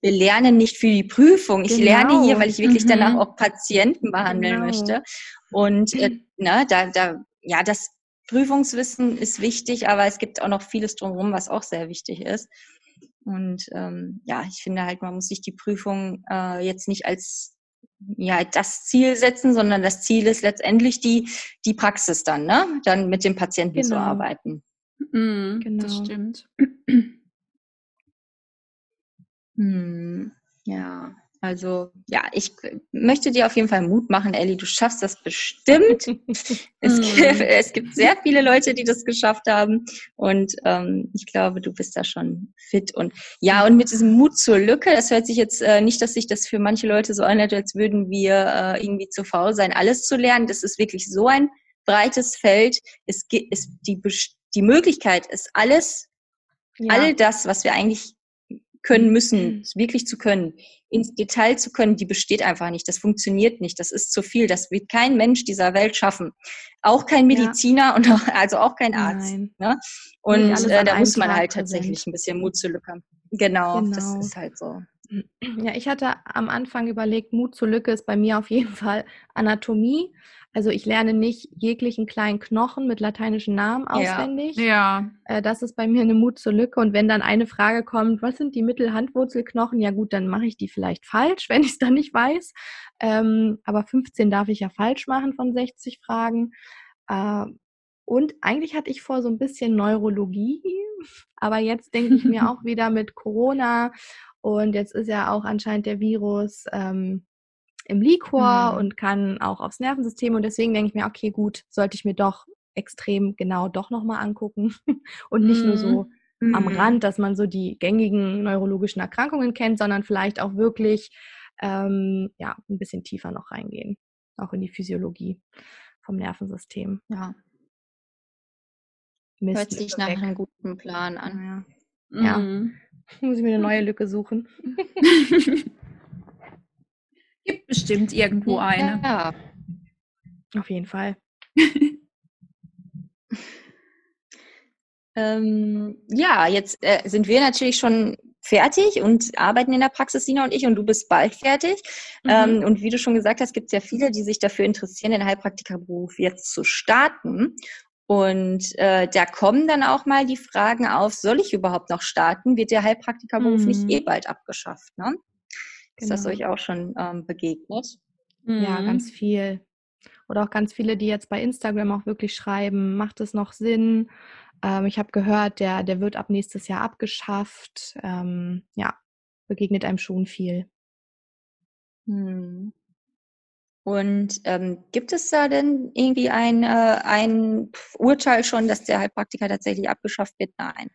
wir lernen nicht für die Prüfung. Ich genau. lerne hier, weil ich wirklich mhm. danach auch Patienten behandeln genau. möchte. Und äh, ne, da, da, ja, das Prüfungswissen ist wichtig, aber es gibt auch noch vieles drumherum, was auch sehr wichtig ist. Und ähm, ja, ich finde halt, man muss sich die Prüfung äh, jetzt nicht als ja, das Ziel setzen, sondern das Ziel ist letztendlich die, die Praxis dann, ne? Dann mit dem Patienten genau. zu arbeiten. Mhm, genau. Das stimmt. Hm, ja. Also ja, ich möchte dir auf jeden Fall Mut machen, Ellie. Du schaffst das bestimmt. es, gibt, mhm. es, gibt, sehr viele Leute, die das geschafft haben. Und ähm, ich glaube, du bist da schon fit. Und ja, und mit diesem Mut zur Lücke, das hört sich jetzt äh, nicht, dass sich das für manche Leute so anhört, als würden wir äh, irgendwie zu faul sein, alles zu lernen. Das ist wirklich so ein breites Feld. Es gibt es, die, die Möglichkeit ist alles, ja. all das, was wir eigentlich können müssen, wirklich zu können, ins Detail zu können, die besteht einfach nicht. Das funktioniert nicht. Das ist zu viel. Das wird kein Mensch dieser Welt schaffen. Auch kein Mediziner ja. und auch, also auch kein Arzt. Ne? Und äh, da muss man halt tatsächlich ein bisschen Mut zur Lücke haben. Genau, genau, das ist halt so. Ja, ich hatte am Anfang überlegt, Mut zur Lücke ist bei mir auf jeden Fall Anatomie. Also ich lerne nicht jeglichen kleinen Knochen mit lateinischen Namen auswendig. Ja. Äh, das ist bei mir eine Mut zur Lücke. Und wenn dann eine Frage kommt, was sind die Mittelhandwurzelknochen? Ja gut, dann mache ich die vielleicht falsch, wenn ich es dann nicht weiß. Ähm, aber 15 darf ich ja falsch machen von 60 Fragen. Äh, Und eigentlich hatte ich vor so ein bisschen Neurologie, aber jetzt denke ich mir auch wieder mit Corona und jetzt ist ja auch anscheinend der Virus ähm, im Liquor mhm. und kann auch aufs Nervensystem und deswegen denke ich mir, okay, gut, sollte ich mir doch extrem genau doch nochmal angucken und nicht mhm. nur so mhm. am Rand, dass man so die gängigen neurologischen Erkrankungen kennt, sondern vielleicht auch wirklich ähm, ja, ein bisschen tiefer noch reingehen, auch in die Physiologie vom Nervensystem. Ja. Mist, Hört sich nach weg. einem guten Plan an. Ja. ja. Mhm. Muss ich mir eine neue Lücke suchen. Bestimmt irgendwo eine. Ja. Auf jeden Fall. ähm, ja, jetzt äh, sind wir natürlich schon fertig und arbeiten in der Praxis, Sina und ich, und du bist bald fertig. Mhm. Ähm, und wie du schon gesagt hast, gibt es ja viele, die sich dafür interessieren, den Heilpraktikerberuf jetzt zu starten. Und äh, da kommen dann auch mal die Fragen auf, soll ich überhaupt noch starten? Wird der Heilpraktikerberuf mhm. nicht eh bald abgeschafft? Ne? Ist das genau. euch auch schon ähm, begegnet? Ja, mhm. ganz viel. Oder auch ganz viele, die jetzt bei Instagram auch wirklich schreiben, macht es noch Sinn? Ähm, ich habe gehört, der, der wird ab nächstes Jahr abgeschafft. Ähm, ja, begegnet einem schon viel. Hm. Und ähm, gibt es da denn irgendwie ein, äh, ein Urteil schon, dass der Heilpraktiker tatsächlich abgeschafft wird? Nein.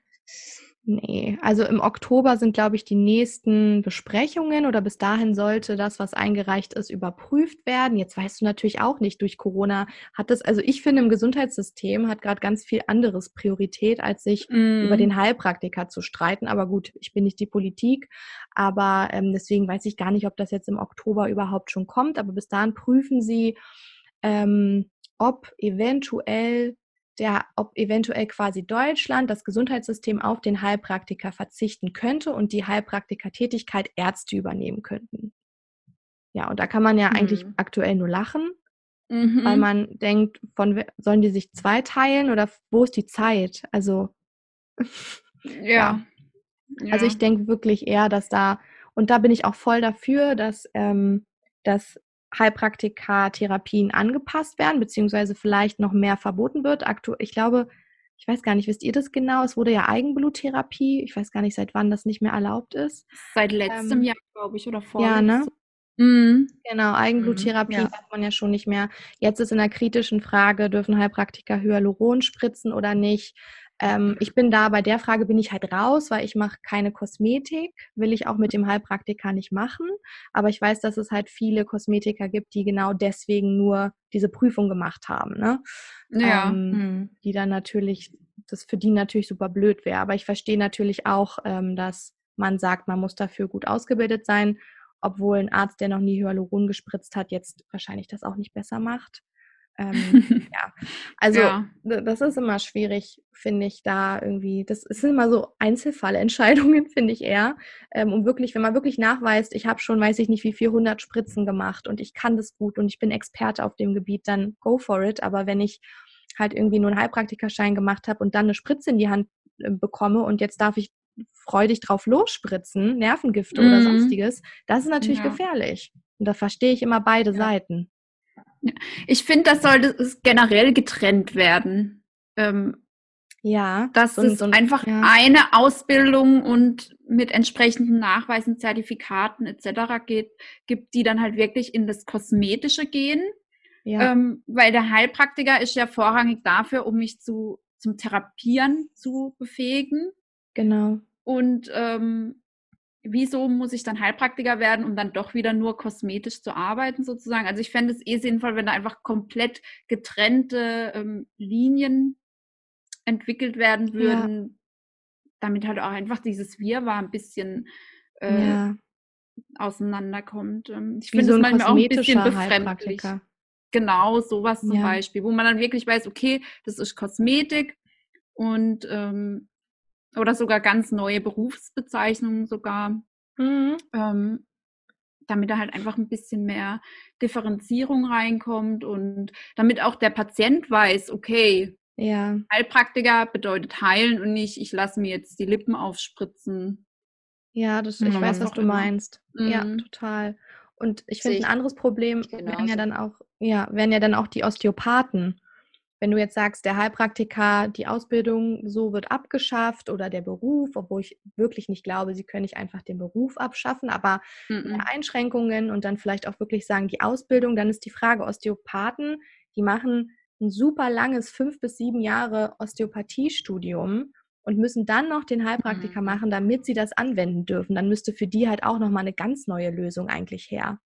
Nee, also im Oktober sind, glaube ich, die nächsten Besprechungen oder bis dahin sollte das, was eingereicht ist, überprüft werden. Jetzt weißt du natürlich auch nicht, durch Corona hat das, also ich finde, im Gesundheitssystem hat gerade ganz viel anderes Priorität, als sich mm. über den Heilpraktiker zu streiten. Aber gut, ich bin nicht die Politik, aber ähm, deswegen weiß ich gar nicht, ob das jetzt im Oktober überhaupt schon kommt. Aber bis dahin prüfen sie, ähm, ob eventuell der, ob eventuell quasi Deutschland das Gesundheitssystem auf den Heilpraktiker verzichten könnte und die Heilpraktikertätigkeit Ärzte übernehmen könnten. Ja, und da kann man ja mhm. eigentlich aktuell nur lachen, mhm. weil man denkt, von sollen die sich zwei teilen oder wo ist die Zeit? Also ja. ja. Also ich denke wirklich eher, dass da und da bin ich auch voll dafür, dass ähm, dass Heilpraktika-Therapien angepasst werden, beziehungsweise vielleicht noch mehr verboten wird. Aktu ich glaube, ich weiß gar nicht, wisst ihr das genau? Es wurde ja Eigenbluttherapie. Ich weiß gar nicht, seit wann das nicht mehr erlaubt ist. Seit letztem ähm, Jahr, glaube ich, oder vorletztem. Ja, ne? Mhm. Genau, Eigenbluttherapie mhm, ja. darf man ja schon nicht mehr. Jetzt ist in der kritischen Frage, dürfen Heilpraktiker Hyaluron spritzen oder nicht? Ähm, ich bin da, bei der Frage bin ich halt raus, weil ich mache keine Kosmetik, will ich auch mit dem Heilpraktiker nicht machen. Aber ich weiß, dass es halt viele Kosmetiker gibt, die genau deswegen nur diese Prüfung gemacht haben. Ne? Ja. Ähm, hm. Die dann natürlich, das für die natürlich super blöd wäre. Aber ich verstehe natürlich auch, ähm, dass man sagt, man muss dafür gut ausgebildet sein, obwohl ein Arzt, der noch nie Hyaluron gespritzt hat, jetzt wahrscheinlich das auch nicht besser macht. Ähm, ja, also ja. das ist immer schwierig, finde ich, da irgendwie, das sind immer so Einzelfallentscheidungen, finde ich eher, ähm, um wirklich, wenn man wirklich nachweist, ich habe schon, weiß ich nicht, wie 400 Spritzen gemacht und ich kann das gut und ich bin Experte auf dem Gebiet, dann go for it, aber wenn ich halt irgendwie nur einen Heilpraktikerschein gemacht habe und dann eine Spritze in die Hand äh, bekomme und jetzt darf ich freudig drauf losspritzen, Nervengifte mhm. oder sonstiges, das ist natürlich ja. gefährlich. Und da verstehe ich immer beide ja. Seiten. Ich finde, das sollte generell getrennt werden. Ähm, ja. Dass so, es so, einfach ja. eine Ausbildung und mit entsprechenden Nachweisen, Zertifikaten etc. geht, gibt, die dann halt wirklich in das Kosmetische gehen. Ja. Ähm, weil der Heilpraktiker ist ja vorrangig dafür, um mich zu, zum Therapieren zu befähigen. Genau. Und ähm, wieso muss ich dann Heilpraktiker werden, um dann doch wieder nur kosmetisch zu arbeiten sozusagen? Also ich fände es eh sinnvoll, wenn da einfach komplett getrennte ähm, Linien entwickelt werden würden, ja. damit halt auch einfach dieses Wirrwarr ein bisschen äh, ja. auseinanderkommt. Ähm, ich finde so es manchmal auch ein bisschen befremdlich. Genau, sowas zum ja. Beispiel, wo man dann wirklich weiß, okay, das ist Kosmetik und ähm, oder sogar ganz neue Berufsbezeichnungen sogar, mhm. ähm, damit da halt einfach ein bisschen mehr Differenzierung reinkommt und damit auch der Patient weiß, okay, ja. Heilpraktiker bedeutet heilen und nicht, ich lasse mir jetzt die Lippen aufspritzen. Ja, das, ich mhm. weiß, was du meinst. Mhm. Ja, total. Und ich finde, ein anderes Problem wären ja dann auch, ja, wären ja dann auch die Osteopathen. Wenn du jetzt sagst, der Heilpraktiker, die Ausbildung so wird abgeschafft oder der Beruf, obwohl ich wirklich nicht glaube, sie können nicht einfach den Beruf abschaffen, aber Mhm. Einschränkungen und dann vielleicht auch wirklich sagen, die Ausbildung, dann ist die Frage, Osteopathen, die machen ein super langes fünf bis sieben Jahre Osteopathiestudium und müssen dann noch den Heilpraktiker Mhm. machen, damit sie das anwenden dürfen. Dann müsste für die halt auch nochmal eine ganz neue Lösung eigentlich her.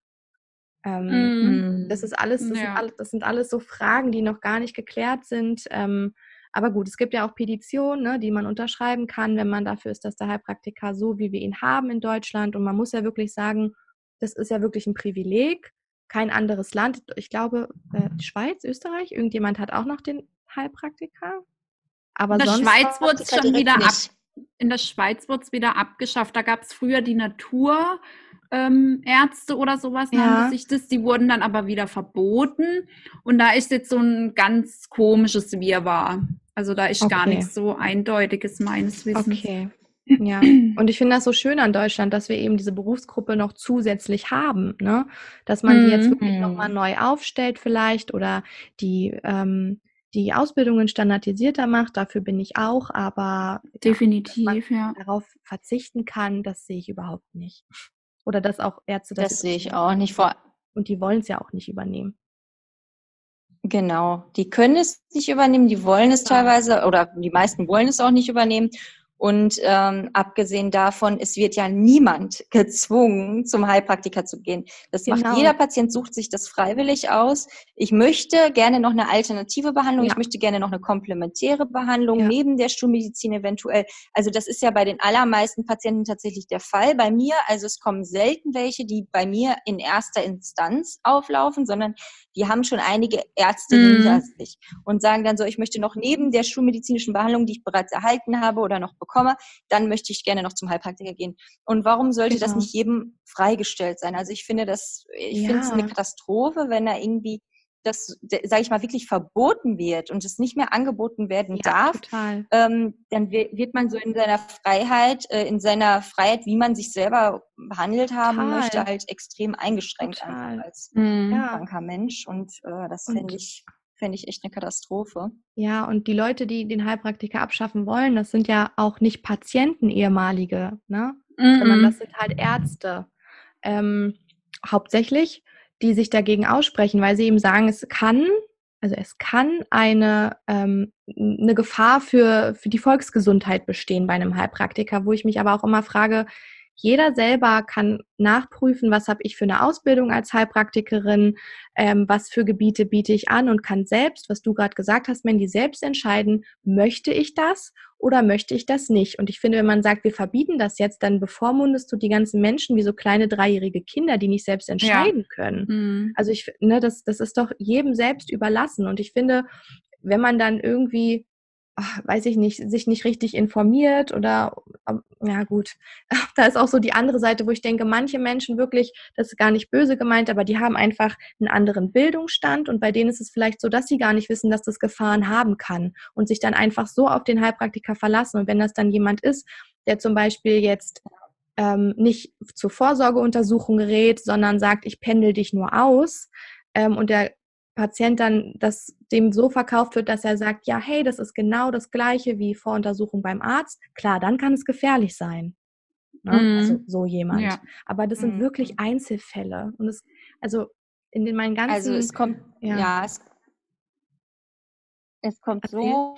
Ähm, Mhm. das ist alles, das, sind Ja. alles, das sind alles so Fragen, die noch gar nicht geklärt sind. Ähm, aber gut, es gibt ja auch Petitionen, ne, die man unterschreiben kann, wenn man dafür ist, dass der Heilpraktiker so, wie wir ihn haben in Deutschland. Und man muss ja wirklich sagen, das ist ja wirklich ein Privileg. Kein anderes Land, ich glaube, äh, Schweiz, Österreich, irgendjemand hat auch noch den Heilpraktiker. Aber In der Schweiz wurde es schon wieder ab, nicht. in der Schweiz wurde es wieder abgeschafft. Da gab es früher die Naturärzte ähm, Ärzte oder sowas Ja. nannte sich das. Die wurden dann aber wieder verboten. Und da ist jetzt so ein ganz komisches Wirrwarr. Also da ist gar Okay. nichts so Eindeutiges meines Wissens. Okay. Ja, und ich finde das so schön an Deutschland, dass wir eben diese Berufsgruppe noch zusätzlich haben, ne? Dass man die jetzt Mhm. wirklich nochmal neu aufstellt vielleicht oder die, ähm, die Ausbildungen standardisierter macht, dafür bin ich auch, aber ja, Definitiv, ja. darauf verzichten kann, das sehe ich überhaupt nicht. Oder dass auch Ärzte das, Das sehe ich auch nicht vor. Und die wollen es ja auch nicht übernehmen. Genau, die können es nicht übernehmen, die wollen es Ja. teilweise oder die meisten wollen es auch nicht übernehmen. Und ähm, abgesehen davon, es wird ja niemand gezwungen, zum Heilpraktiker zu gehen. Das Genau. macht jeder Patient, sucht sich das freiwillig aus. Ich möchte gerne noch eine alternative Behandlung, Ja. ich möchte gerne noch eine komplementäre Behandlung Ja. neben der Schulmedizin eventuell. Also das ist ja bei den allermeisten Patienten tatsächlich der Fall. Bei mir, also es kommen selten welche, die bei mir in erster Instanz auflaufen, sondern die haben schon einige Ärzte Mhm. hinter sich und sagen dann so, ich möchte noch neben der schulmedizinischen Behandlung, die ich bereits erhalten habe oder noch bekomme, dann möchte ich gerne noch zum Heilpraktiker gehen. Und warum sollte das Genau. nicht jedem freigestellt sein? Also ich finde das, ich Ja. finde es eine Katastrophe, wenn da irgendwie das, sage ich mal, wirklich verboten wird und es nicht mehr angeboten werden darf total. ähm, dann wi- wird man so in seiner Freiheit, äh, in seiner Freiheit, wie man sich selber behandelt haben Total. möchte, halt extrem eingeschränkt als Mhm. Ja. kranker Mensch. Und äh, das finde ich, fände ich echt eine Katastrophe. Ja, und die Leute, die den Heilpraktiker abschaffen wollen, das sind ja auch nicht Patienten ehemalige, ne? sondern Mhm. das sind halt Ärzte. Ähm, hauptsächlich, die sich dagegen aussprechen, weil sie eben sagen, es kann, also es kann eine, ähm, eine Gefahr für, für die Volksgesundheit bestehen bei einem Heilpraktiker, wo ich mich aber auch immer frage, jeder selber kann nachprüfen, was habe ich für eine Ausbildung als Heilpraktikerin, ähm, was für Gebiete biete ich an und kann selbst, was du gerade gesagt hast, Mandy, selbst entscheiden, möchte ich das oder möchte ich das nicht? Und ich finde, wenn man sagt, wir verbieten das jetzt, dann bevormundest du die ganzen Menschen wie so kleine dreijährige Kinder, die nicht selbst entscheiden können. Mhm. Also ich, ne, das, das ist doch jedem selbst überlassen. Und ich finde, wenn man dann irgendwie, weiß ich nicht, sich nicht richtig informiert oder, ähm, ja gut, da ist auch so die andere Seite, wo ich denke, manche Menschen wirklich, das ist gar nicht böse gemeint, aber die haben einfach einen anderen Bildungsstand und bei denen ist es vielleicht so, dass sie gar nicht wissen, dass das Gefahren haben kann und sich dann einfach so auf den Heilpraktiker verlassen. Und wenn das dann jemand ist, der zum Beispiel jetzt ähm, nicht zur Vorsorgeuntersuchung gerät, sondern sagt, ich pendel dich nur aus ähm, und der Patient dann das dem so verkauft wird, dass er sagt, ja, hey, das ist genau das gleiche wie Voruntersuchung beim Arzt. Klar, dann kann es gefährlich sein. Ne? Mhm. Also so jemand. Ja. Aber das sind Mhm. wirklich Einzelfälle. Und es, also in den meinen ganzen. Also es kommt, ja. ja, es, es kommt so,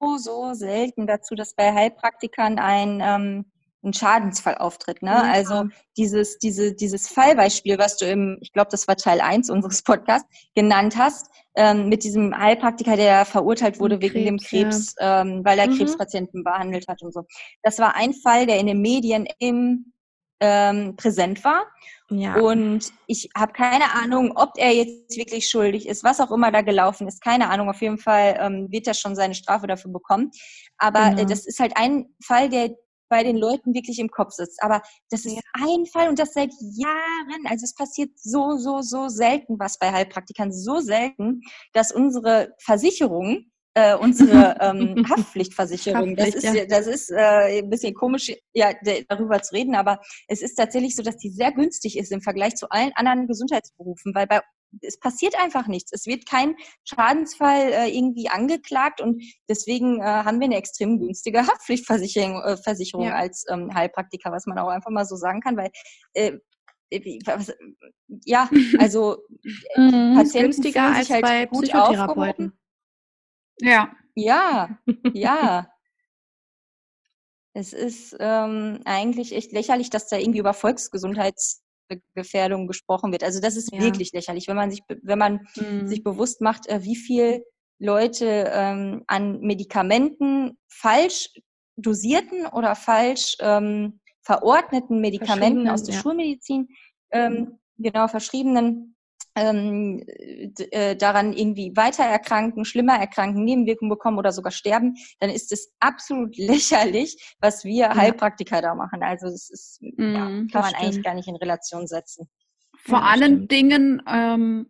so, so selten dazu, dass bei Heilpraktikern ein, ähm, ein Schadensfall auftritt. Ne? Ja. Also dieses, diese, dieses Fallbeispiel, was du im, ich glaube, das war Teil 1 unseres Podcasts, genannt hast, ähm, mit diesem Heilpraktiker, der verurteilt wurde Mit wegen dem Krebs, Krebs, ähm, weil er Mhm. Krebspatienten behandelt hat und so. Das war ein Fall, der in den Medien im, ähm, präsent war. ja. Und ich habe keine Ahnung, ob er jetzt wirklich schuldig ist, was auch immer da gelaufen ist. Keine Ahnung. Auf jeden Fall ähm, wird er schon seine Strafe dafür bekommen. Aber Genau. äh, das ist halt ein Fall, der bei den Leuten wirklich im Kopf sitzt. Aber das ist ein Fall und das seit Jahren. Also es passiert so, so, so selten was bei Heilpraktikern. So selten, dass unsere Versicherung äh, unsere ähm, Haftpflichtversicherung. Das Haftpflicht, ist, ja. das ist äh, ein bisschen komisch, ja, darüber zu reden, aber es ist tatsächlich so, dass die sehr günstig ist im Vergleich zu allen anderen Gesundheitsberufen, weil bei es passiert einfach nichts. Es wird kein Schadensfall äh, irgendwie angeklagt und deswegen äh, haben wir eine extrem günstige Haftpflichtversicherung äh, Versicherung ja. als ähm, Heilpraktiker, was man auch einfach mal so sagen kann, weil äh, äh was, ja, also mhm, Patienten günstiger als halt bei Psychotherapeuten. Ja. Ja, ja. Es ist ähm, eigentlich echt lächerlich, dass da irgendwie über Volksgesundheitsgefährdung gesprochen wird. Also das ist ja. wirklich lächerlich, wenn man sich, wenn man mhm. sich bewusst macht, äh, wie viel Leute ähm, an Medikamenten falsch dosierten oder falsch ähm, verordneten Medikamenten aus der ja. Schulmedizin, ähm, genau verschriebenen ähm, äh, daran irgendwie weiter erkranken, schlimmer erkranken, Nebenwirkungen bekommen oder sogar sterben, dann ist es absolut lächerlich, was wir ja. Heilpraktiker da machen. Also das ist, mm, ja, kann man stimmt. eigentlich gar nicht in Relation setzen. Vor ja, allen stimmt. Dingen ähm,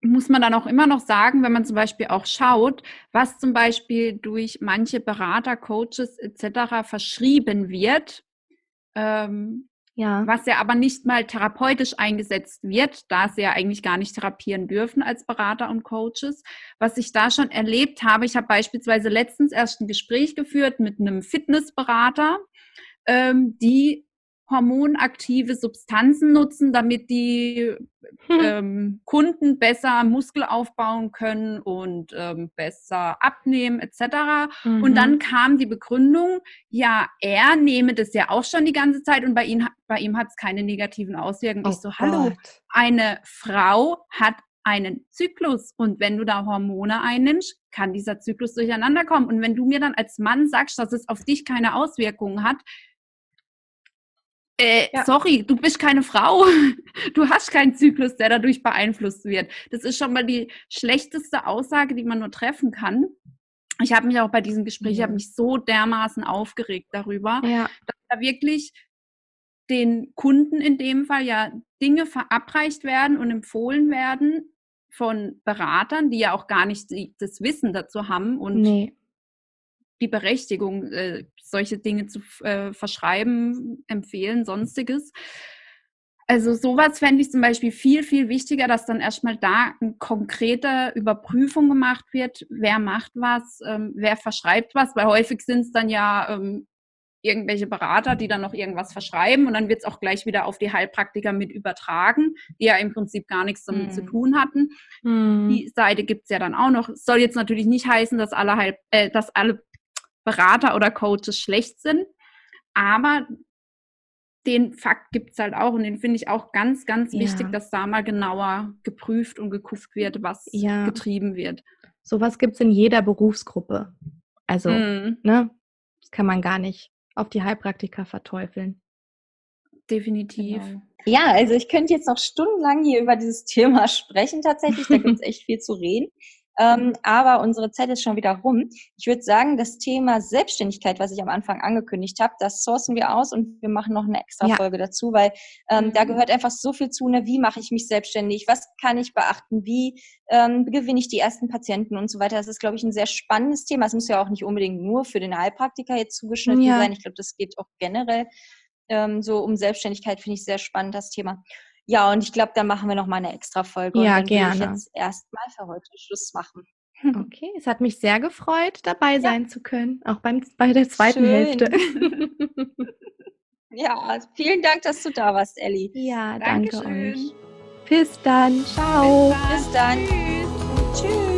muss man dann auch immer noch sagen, wenn man zum Beispiel auch schaut, was zum Beispiel durch manche Berater, Coaches etc. verschrieben wird, ähm, ja. Was ja aber nicht mal therapeutisch eingesetzt wird, da sie ja eigentlich gar nicht therapieren dürfen als Berater und Coaches. Was ich da schon erlebt habe, ich habe beispielsweise letztens erst ein Gespräch geführt mit einem Fitnessberater, ähm, die hormonaktive Substanzen nutzen, damit die hm. ähm, Kunden besser Muskel aufbauen können und ähm, besser abnehmen etc. Mhm. Und dann kam die Begründung, ja, er nehme das ja auch schon die ganze Zeit und bei, ihm, bei ihm hat es keine negativen Auswirkungen. Oh ich so, hallo, Gott. eine Frau hat einen Zyklus und wenn du da Hormone einnimmst, kann dieser Zyklus durcheinander kommen. Und wenn du mir dann als Mann sagst, dass es auf dich keine Auswirkungen hat, äh, ja. sorry, du bist keine Frau. Du hast keinen Zyklus, der dadurch beeinflusst wird. Das ist schon mal die schlechteste Aussage, die man nur treffen kann. Ich habe mich auch bei diesem Gespräch, ich habe mich so dermaßen aufgeregt darüber, ja. dass da wirklich den Kunden in dem Fall ja Dinge verabreicht werden und empfohlen werden von Beratern, die ja auch gar nicht das Wissen dazu haben und nee die Berechtigung, äh, solche Dinge zu äh, verschreiben, empfehlen, sonstiges. Also sowas fände ich zum Beispiel viel, viel wichtiger, dass dann erstmal da eine konkrete Überprüfung gemacht wird, wer macht was, ähm, wer verschreibt was, weil häufig sind es dann ja ähm, irgendwelche Berater, die dann noch irgendwas verschreiben und dann wird es auch gleich wieder auf die Heilpraktiker mit übertragen, die ja im Prinzip gar nichts damit hm. zu tun hatten. Hm. Die Seite gibt es ja dann auch noch. Soll jetzt natürlich nicht heißen, dass alle, Heil äh, dass alle Berater oder Coaches schlecht sind. Aber den Fakt gibt es halt auch und den finde ich auch ganz, ganz ja. wichtig, dass da mal genauer geprüft und geguckt wird, was ja. getrieben wird. Sowas gibt es in jeder Berufsgruppe. Also, mm. ne, das kann man gar nicht auf die Heilpraktiker verteufeln. Definitiv. Genau. Ja, also ich könnte jetzt noch stundenlang hier über dieses Thema sprechen tatsächlich. Da gibt es echt viel zu reden. Ähm, aber unsere Zeit ist schon wieder rum. Ich würde sagen, das Thema Selbstständigkeit, was ich am Anfang angekündigt habe, das sourcen wir aus und wir machen noch eine extra ja. Folge dazu, weil ähm, mhm. da gehört einfach so viel zu. Ne? Wie mache ich mich selbstständig? Was kann ich beachten? Wie ähm, gewinne ich die ersten Patienten und so weiter? Das ist, glaube ich, ein sehr spannendes Thema. Es muss ja auch nicht unbedingt nur für den Heilpraktiker jetzt zugeschnitten ja. sein. Ich glaube, das geht auch generell ähm, so um Selbstständigkeit, finde ich sehr spannend, das Thema. Ja, und ich glaube, da machen wir noch mal eine extra Folge. Ja, und dann gerne. ich jetzt erstmal für heute Schluss machen. Okay, es hat mich sehr gefreut, dabei ja. sein zu können, auch beim, bei der zweiten Schön. Hälfte. ja, vielen Dank, dass du da warst, Elli. Ja, danke Dankeschön. euch. Bis dann. Ciao. Bis dann. Bis dann. Tschüss. Tschüss.